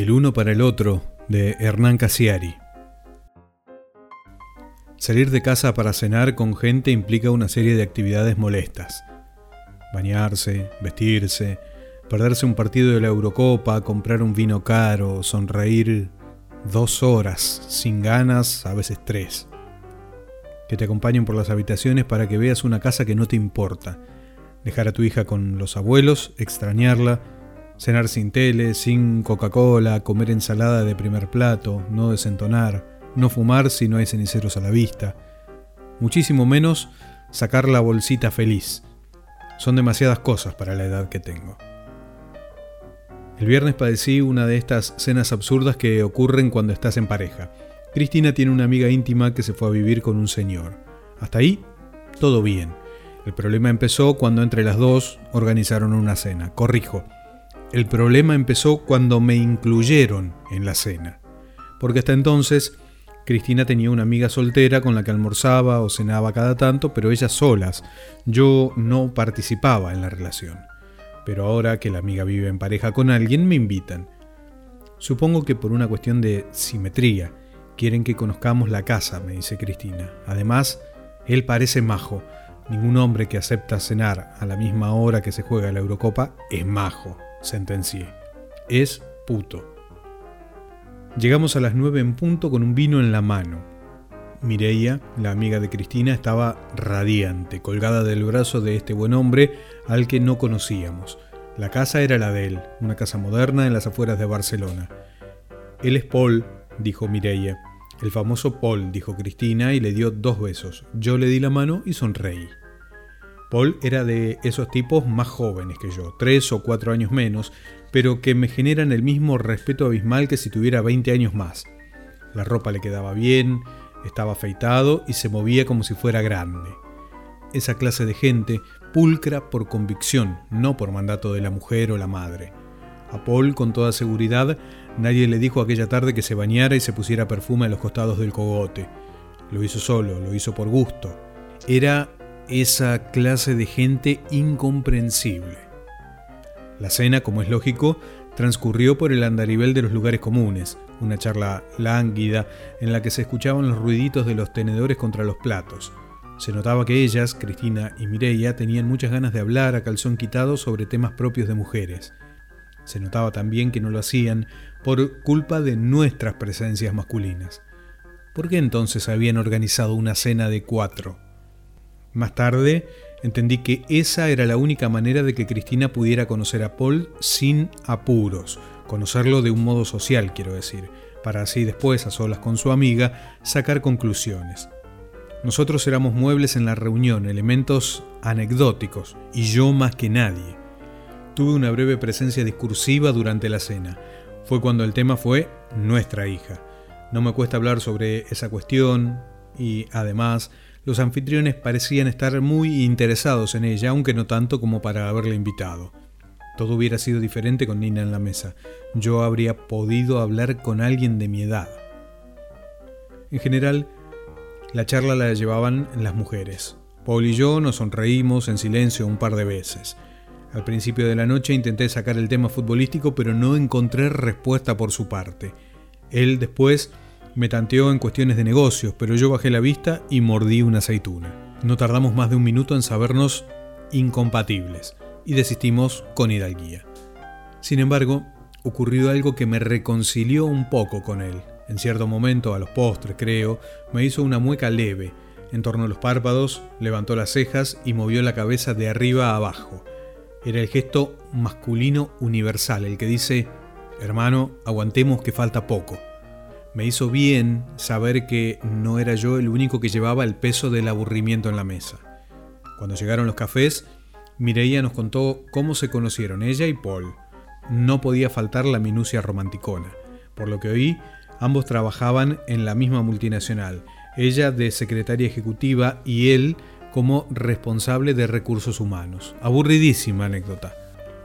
El uno para el otro, de Hernán Casiari. Salir de casa para cenar con gente implica una serie de actividades molestas. Bañarse, vestirse, perderse un partido de la Eurocopa, comprar un vino caro, sonreír dos horas, sin ganas, a veces tres. Que te acompañen por las habitaciones para que veas una casa que no te importa. Dejar a tu hija con los abuelos, extrañarla, cenar sin tele, sin Coca-Cola, comer ensalada de primer plato, no desentonar, no fumar si no hay ceniceros a la vista. Muchísimo menos sacar la bolsita feliz. Son demasiadas cosas para la edad que tengo. El viernes padecí una de estas cenas absurdas que ocurren cuando estás en pareja. Cristina tiene una amiga íntima que se fue a vivir con un señor. Hasta ahí, todo bien. El problema empezó cuando entre las dos organizaron una cena. Corrijo, el problema empezó cuando me incluyeron en la cena, porque hasta entonces Cristina tenía una amiga soltera con la que almorzaba o cenaba cada tanto, pero ellas solas. Yo no participaba en la relación. Pero ahora que la amiga vive en pareja con alguien, me invitan. Supongo que por una cuestión de simetría. Quieren que conozcamos la casa, me dice Cristina. Además, él parece majo. Ningún hombre que acepta cenar a la misma hora que se juega la Eurocopa es majo sentencié. Es puto. Llegamos a las nueve en punto con un vino en la mano. Mireia, la amiga de Cristina, estaba radiante, colgada del brazo de este buen hombre al que no conocíamos. La casa era la de él, una casa moderna en las afueras de Barcelona. Él es Paul, dijo Mireia. El famoso Paul, dijo Cristina y le dio dos besos. Yo le di la mano y sonreí. Paul era de esos tipos más jóvenes que yo, tres o cuatro años menos, pero que me generan el mismo respeto abismal que si tuviera 20 años más. La ropa le quedaba bien, estaba afeitado y se movía como si fuera grande. Esa clase de gente pulcra por convicción, no por mandato de la mujer o la madre. A Paul, con toda seguridad, nadie le dijo aquella tarde que se bañara y se pusiera perfume a los costados del cogote. Lo hizo solo, lo hizo por gusto. Era esa clase de gente incomprensible. La cena, como es lógico, transcurrió por el andarivel de los lugares comunes, una charla lánguida en la que se escuchaban los ruiditos de los tenedores contra los platos. Se notaba que ellas, Cristina y Mireia, tenían muchas ganas de hablar a calzón quitado sobre temas propios de mujeres. Se notaba también que no lo hacían por culpa de nuestras presencias masculinas. ¿Por qué entonces habían organizado una cena de cuatro? Más tarde entendí que esa era la única manera de que Cristina pudiera conocer a Paul sin apuros, conocerlo de un modo social, quiero decir, para así después, a solas con su amiga, sacar conclusiones. Nosotros éramos muebles en la reunión, elementos anecdóticos, y yo más que nadie. Tuve una breve presencia discursiva durante la cena. Fue cuando el tema fue nuestra hija. No me cuesta hablar sobre esa cuestión y, además, los anfitriones parecían estar muy interesados en ella, aunque no tanto como para haberla invitado. Todo hubiera sido diferente con Nina en la mesa. Yo habría podido hablar con alguien de mi edad. En general, la charla la llevaban las mujeres. Paul y yo nos sonreímos en silencio un par de veces. Al principio de la noche intenté sacar el tema futbolístico, pero no encontré respuesta por su parte. Él después me tanteó en cuestiones de negocios, pero yo bajé la vista y mordí una aceituna. No tardamos más de un minuto en sabernos incompatibles y desistimos con hidalguía. Sin embargo, ocurrió algo que me reconcilió un poco con él. En cierto momento, a los postres creo, me hizo una mueca leve. En torno a los párpados, levantó las cejas y movió la cabeza de arriba a abajo. Era el gesto masculino universal, el que dice, hermano, aguantemos que falta poco. Me hizo bien saber que no era yo el único que llevaba el peso del aburrimiento en la mesa. Cuando llegaron los cafés, Mireia nos contó cómo se conocieron ella y Paul. No podía faltar la minucia romanticona. Por lo que oí, ambos trabajaban en la misma multinacional, ella de secretaria ejecutiva y él como responsable de recursos humanos. Aburridísima anécdota.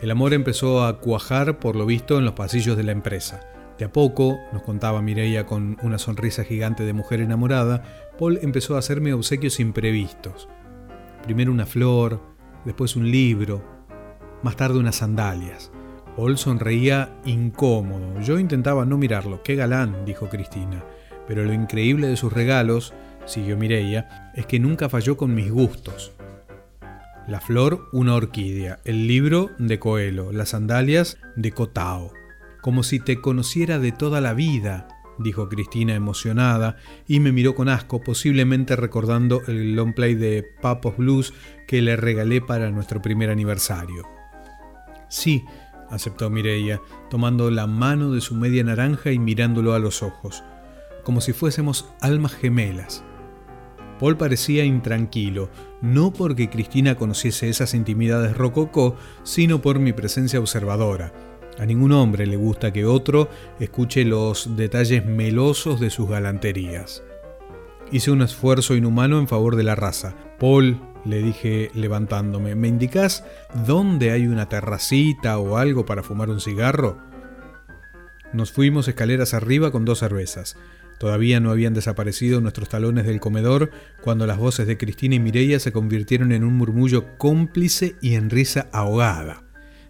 El amor empezó a cuajar por lo visto en los pasillos de la empresa. De a poco, nos contaba Mireia con una sonrisa gigante de mujer enamorada, Paul empezó a hacerme obsequios imprevistos. Primero una flor, después un libro, más tarde unas sandalias. Paul sonreía incómodo. Yo intentaba no mirarlo. ¡Qué galán! dijo Cristina. Pero lo increíble de sus regalos, siguió Mireia, es que nunca falló con mis gustos. La flor, una orquídea. El libro, de Coelho. Las sandalias, de Cotao. Como si te conociera de toda la vida, dijo Cristina emocionada, y me miró con asco, posiblemente recordando el long play de Papos Blues que le regalé para nuestro primer aniversario. Sí, aceptó Mireia, tomando la mano de su media naranja y mirándolo a los ojos, como si fuésemos almas gemelas. Paul parecía intranquilo, no porque Cristina conociese esas intimidades rococó, sino por mi presencia observadora. A ningún hombre le gusta que otro escuche los detalles melosos de sus galanterías. Hice un esfuerzo inhumano en favor de la raza. Paul, le dije levantándome, ¿me indicás dónde hay una terracita o algo para fumar un cigarro? Nos fuimos escaleras arriba con dos cervezas. Todavía no habían desaparecido nuestros talones del comedor cuando las voces de Cristina y Mireia se convirtieron en un murmullo cómplice y en risa ahogada.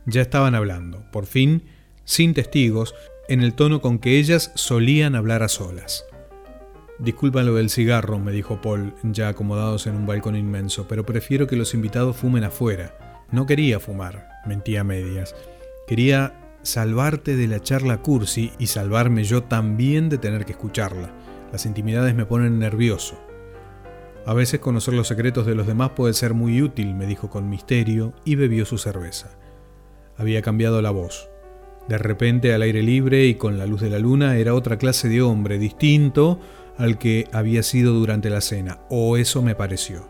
Ya estaban hablando, por fin, sin testigos, en el tono con que ellas solían hablar a solas. Disculpa lo del cigarro, me dijo Paul, ya acomodados en un balcón inmenso, pero prefiero que los invitados fumen afuera. No quería fumar, mentía medias. Quería salvarte de la charla cursi y salvarme yo también de tener que escucharla. Las intimidades me ponen nervioso. A veces conocer los secretos de los demás puede ser muy útil, me dijo con misterio y bebió su cerveza. Había cambiado la voz. De repente, al aire libre y con la luz de la luna, era otra clase de hombre, distinto al que había sido durante la cena, o eso me pareció.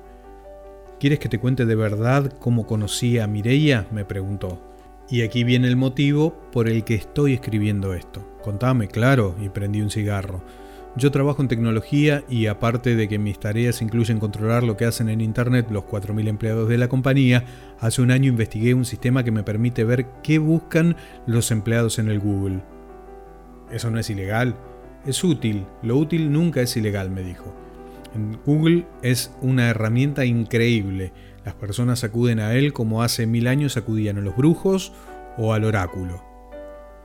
¿Quieres que te cuente de verdad cómo conocí a Mireia? me preguntó. Y aquí viene el motivo por el que estoy escribiendo esto. Contame, claro, y prendí un cigarro. Yo trabajo en tecnología y aparte de que mis tareas incluyen controlar lo que hacen en Internet los 4.000 empleados de la compañía, hace un año investigué un sistema que me permite ver qué buscan los empleados en el Google. Eso no es ilegal, es útil, lo útil nunca es ilegal, me dijo. Google es una herramienta increíble, las personas acuden a él como hace mil años acudían a los brujos o al oráculo.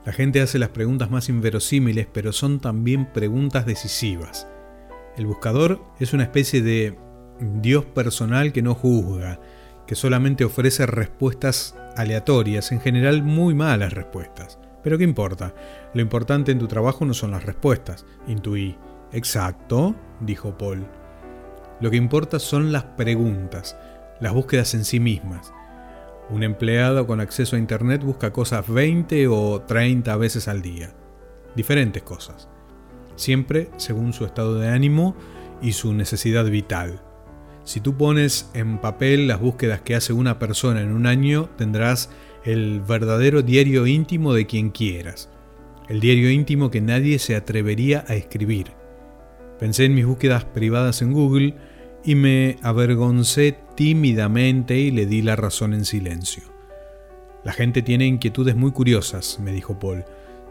La gente hace las preguntas más inverosímiles, pero son también preguntas decisivas. El buscador es una especie de Dios personal que no juzga, que solamente ofrece respuestas aleatorias, en general muy malas respuestas. Pero ¿qué importa? Lo importante en tu trabajo no son las respuestas, intuí. Exacto, dijo Paul. Lo que importa son las preguntas, las búsquedas en sí mismas. Un empleado con acceso a Internet busca cosas 20 o 30 veces al día. Diferentes cosas. Siempre según su estado de ánimo y su necesidad vital. Si tú pones en papel las búsquedas que hace una persona en un año, tendrás el verdadero diario íntimo de quien quieras. El diario íntimo que nadie se atrevería a escribir. Pensé en mis búsquedas privadas en Google y me avergoncé tímidamente y le di la razón en silencio. La gente tiene inquietudes muy curiosas, me dijo Paul.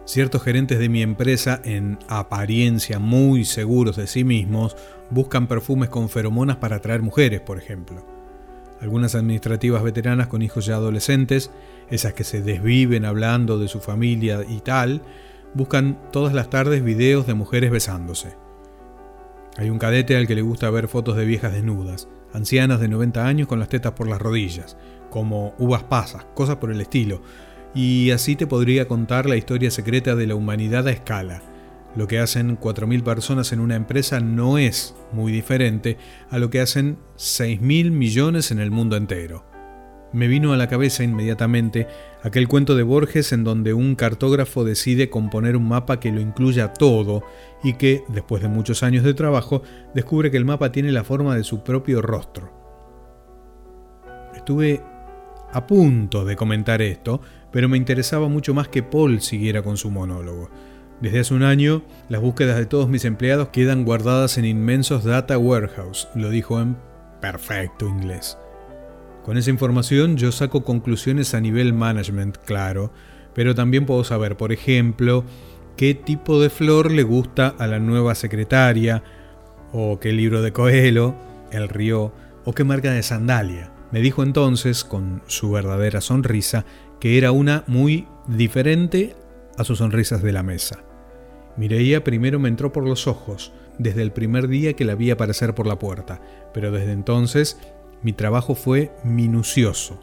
Ciertos gerentes de mi empresa, en apariencia muy seguros de sí mismos, buscan perfumes con feromonas para atraer mujeres, por ejemplo. Algunas administrativas veteranas con hijos ya adolescentes, esas que se desviven hablando de su familia y tal, buscan todas las tardes videos de mujeres besándose. Hay un cadete al que le gusta ver fotos de viejas desnudas, ancianas de 90 años con las tetas por las rodillas, como uvas pasas, cosas por el estilo, y así te podría contar la historia secreta de la humanidad a escala. Lo que hacen 4.000 personas en una empresa no es muy diferente a lo que hacen 6.000 millones en el mundo entero me vino a la cabeza inmediatamente aquel cuento de Borges en donde un cartógrafo decide componer un mapa que lo incluya todo y que, después de muchos años de trabajo, descubre que el mapa tiene la forma de su propio rostro. Estuve a punto de comentar esto, pero me interesaba mucho más que Paul siguiera con su monólogo. Desde hace un año, las búsquedas de todos mis empleados quedan guardadas en inmensos data warehouse, lo dijo en perfecto inglés. Con esa información yo saco conclusiones a nivel management, claro, pero también puedo saber, por ejemplo, qué tipo de flor le gusta a la nueva secretaria, o qué libro de Coelho, El Río, o qué marca de sandalia. Me dijo entonces, con su verdadera sonrisa, que era una muy diferente a sus sonrisas de la mesa. Mireia primero me entró por los ojos, desde el primer día que la vi aparecer por la puerta, pero desde entonces mi trabajo fue minucioso.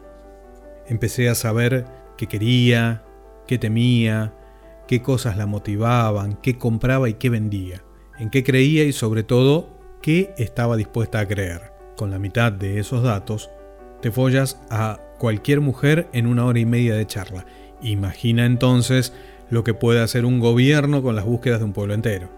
Empecé a saber qué quería, qué temía, qué cosas la motivaban, qué compraba y qué vendía, en qué creía y sobre todo qué estaba dispuesta a creer. Con la mitad de esos datos, te follas a cualquier mujer en una hora y media de charla. Imagina entonces lo que puede hacer un gobierno con las búsquedas de un pueblo entero.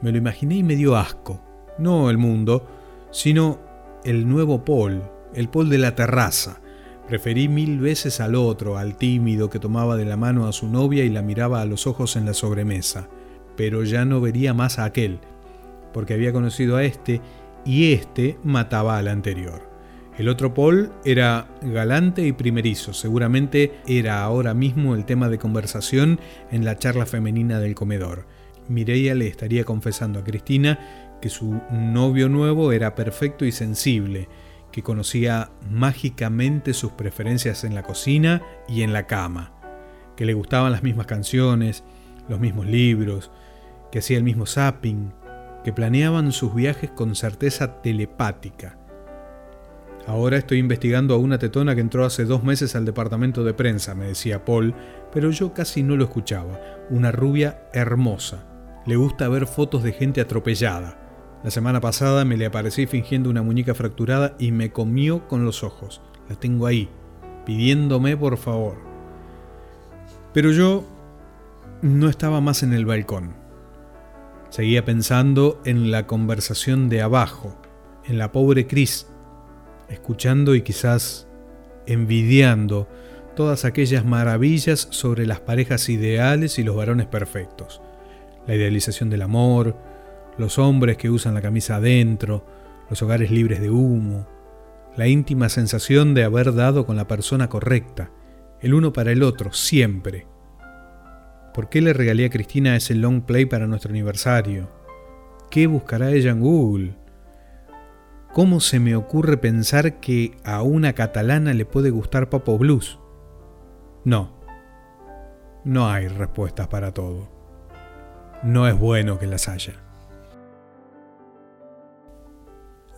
Me lo imaginé y me dio asco. No el mundo, sino el nuevo Paul, el Paul de la terraza. Preferí mil veces al otro, al tímido que tomaba de la mano a su novia y la miraba a los ojos en la sobremesa. Pero ya no vería más a aquel, porque había conocido a este y este mataba al anterior. El otro Paul era galante y primerizo, seguramente era ahora mismo el tema de conversación en la charla femenina del comedor. Mireia le estaría confesando a Cristina que su novio nuevo era perfecto y sensible, que conocía mágicamente sus preferencias en la cocina y en la cama, que le gustaban las mismas canciones, los mismos libros, que hacía el mismo zapping, que planeaban sus viajes con certeza telepática. Ahora estoy investigando a una tetona que entró hace dos meses al departamento de prensa, me decía Paul, pero yo casi no lo escuchaba. Una rubia hermosa. Le gusta ver fotos de gente atropellada. La semana pasada me le aparecí fingiendo una muñeca fracturada y me comió con los ojos. La tengo ahí, pidiéndome por favor. Pero yo no estaba más en el balcón. Seguía pensando en la conversación de abajo, en la pobre Cris, escuchando y quizás envidiando todas aquellas maravillas sobre las parejas ideales y los varones perfectos. La idealización del amor, los hombres que usan la camisa adentro, los hogares libres de humo, la íntima sensación de haber dado con la persona correcta, el uno para el otro, siempre, ¿Por qué le regalé a Cristina ese long play para nuestro aniversario? ¿Qué buscará ella en Google? ¿Cómo se me ocurre pensar que a una catalana le puede gustar Papo Blues? No, no hay respuestas para todo. No es bueno que las haya.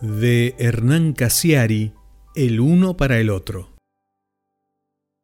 De Hernán Casiari, El uno para el otro.